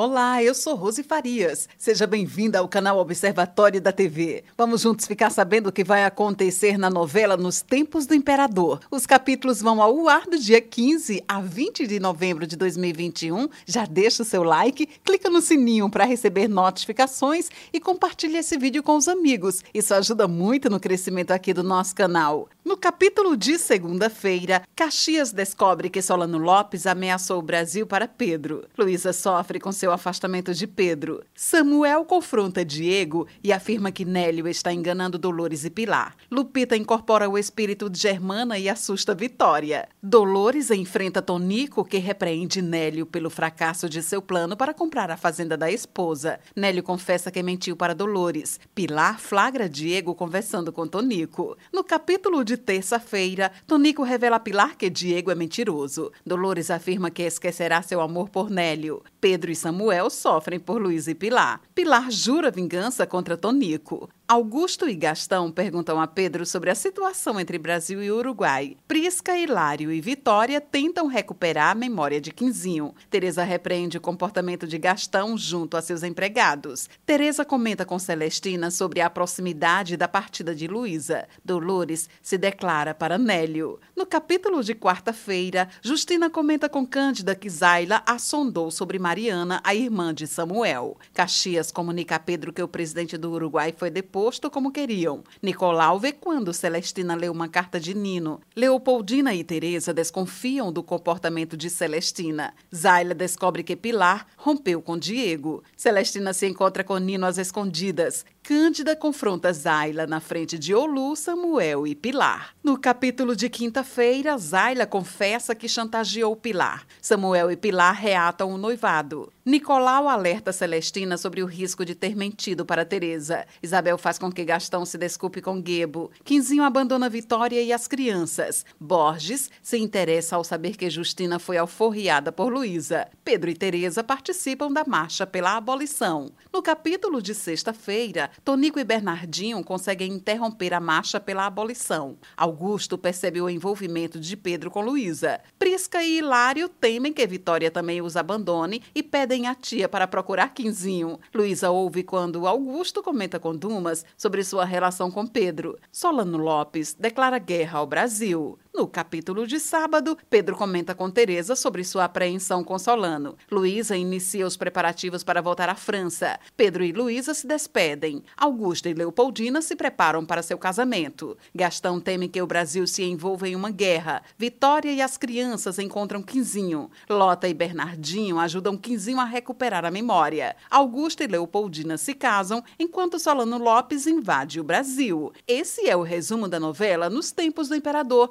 Olá, eu sou Rose Farias. Seja bem-vinda ao canal Observatório da TV. Vamos juntos ficar sabendo o que vai acontecer na novela Nos Tempos do Imperador. Os capítulos vão ao ar do dia 15 a 20 de novembro de 2021. Já deixa o seu like, clica no sininho para receber notificações e compartilha esse vídeo com os amigos. Isso ajuda muito no crescimento aqui do nosso canal. No capítulo de segunda-feira, Caxias descobre que Solano Lopes ameaçou o Brasil para Pedro. Luísa sofre com seu afastamento de Pedro. Samuel confronta Diego e afirma que Nélio está enganando Dolores e Pilar. Lupita incorpora o espírito de Germana e assusta Vitória. Dolores enfrenta Tonico, que repreende Nélio pelo fracasso de seu plano para comprar a fazenda da esposa. Nélio confessa que mentiu para Dolores. Pilar flagra Diego conversando com Tonico. No capítulo de terça-feira, Tonico revela a Pilar que Diego é mentiroso. Dolores afirma que esquecerá seu amor por Nélio. Pedro e Samuel sofrem por Luiz e Pilar. Pilar jura vingança contra Tonico. Augusto e Gastão perguntam a Pedro sobre a situação entre Brasil e Uruguai. Prisca, Hilário e Vitória tentam recuperar a memória de Quinzinho. Teresa repreende o comportamento de Gastão junto a seus empregados. Teresa comenta com Celestina sobre a proximidade da partida de Luísa. Dolores se declara para Nélio. No capítulo de quarta-feira, Justina comenta com Cândida que Zaila assondou sobre Mariana, a irmã de Samuel. Caxias comunica a Pedro que o presidente do Uruguai foi deposto posto como queriam. Nicolau vê quando Celestina lê uma carta de Nino. Leopoldina e Teresa desconfiam do comportamento de Celestina. Zaila descobre que Pilar rompeu com Diego. Celestina se encontra com Nino às escondidas. Cândida confronta Zaila na frente de Olu, Samuel e Pilar. No capítulo de quinta-feira, Zaila confessa que chantageou Pilar. Samuel e Pilar reatam o noivado. Nicolau alerta Celestina sobre o risco de ter mentido para Teresa. Isabel faz com que Gastão se desculpe com Gebo. Quinzinho abandona Vitória e as crianças. Borges se interessa ao saber que Justina foi alforriada por Luísa. Pedro e Teresa participam da marcha pela abolição. No capítulo de sexta-feira, Tonico e Bernardinho conseguem interromper a marcha pela abolição. Augusto percebe o envolvimento de Pedro com Luísa. Prisca e Hilário temem que Vitória também os abandone e pedem a tia para procurar Quinzinho. Luísa ouve quando Augusto comenta com Dumas sobre sua relação com Pedro. Solano Lopes declara guerra ao Brasil. No capítulo de sábado, Pedro comenta com Teresa sobre sua apreensão com Solano. Luísa inicia os preparativos para voltar à França. Pedro e Luísa se despedem. Augusta e Leopoldina se preparam para seu casamento. Gastão teme que o Brasil se envolva em uma guerra. Vitória e as crianças encontram Quinzinho. Lota e Bernardinho ajudam Quinzinho a recuperar a memória. Augusta e Leopoldina se casam, enquanto Solano Lopes invade o Brasil. Esse é o resumo da novela Nos Tempos do Imperador.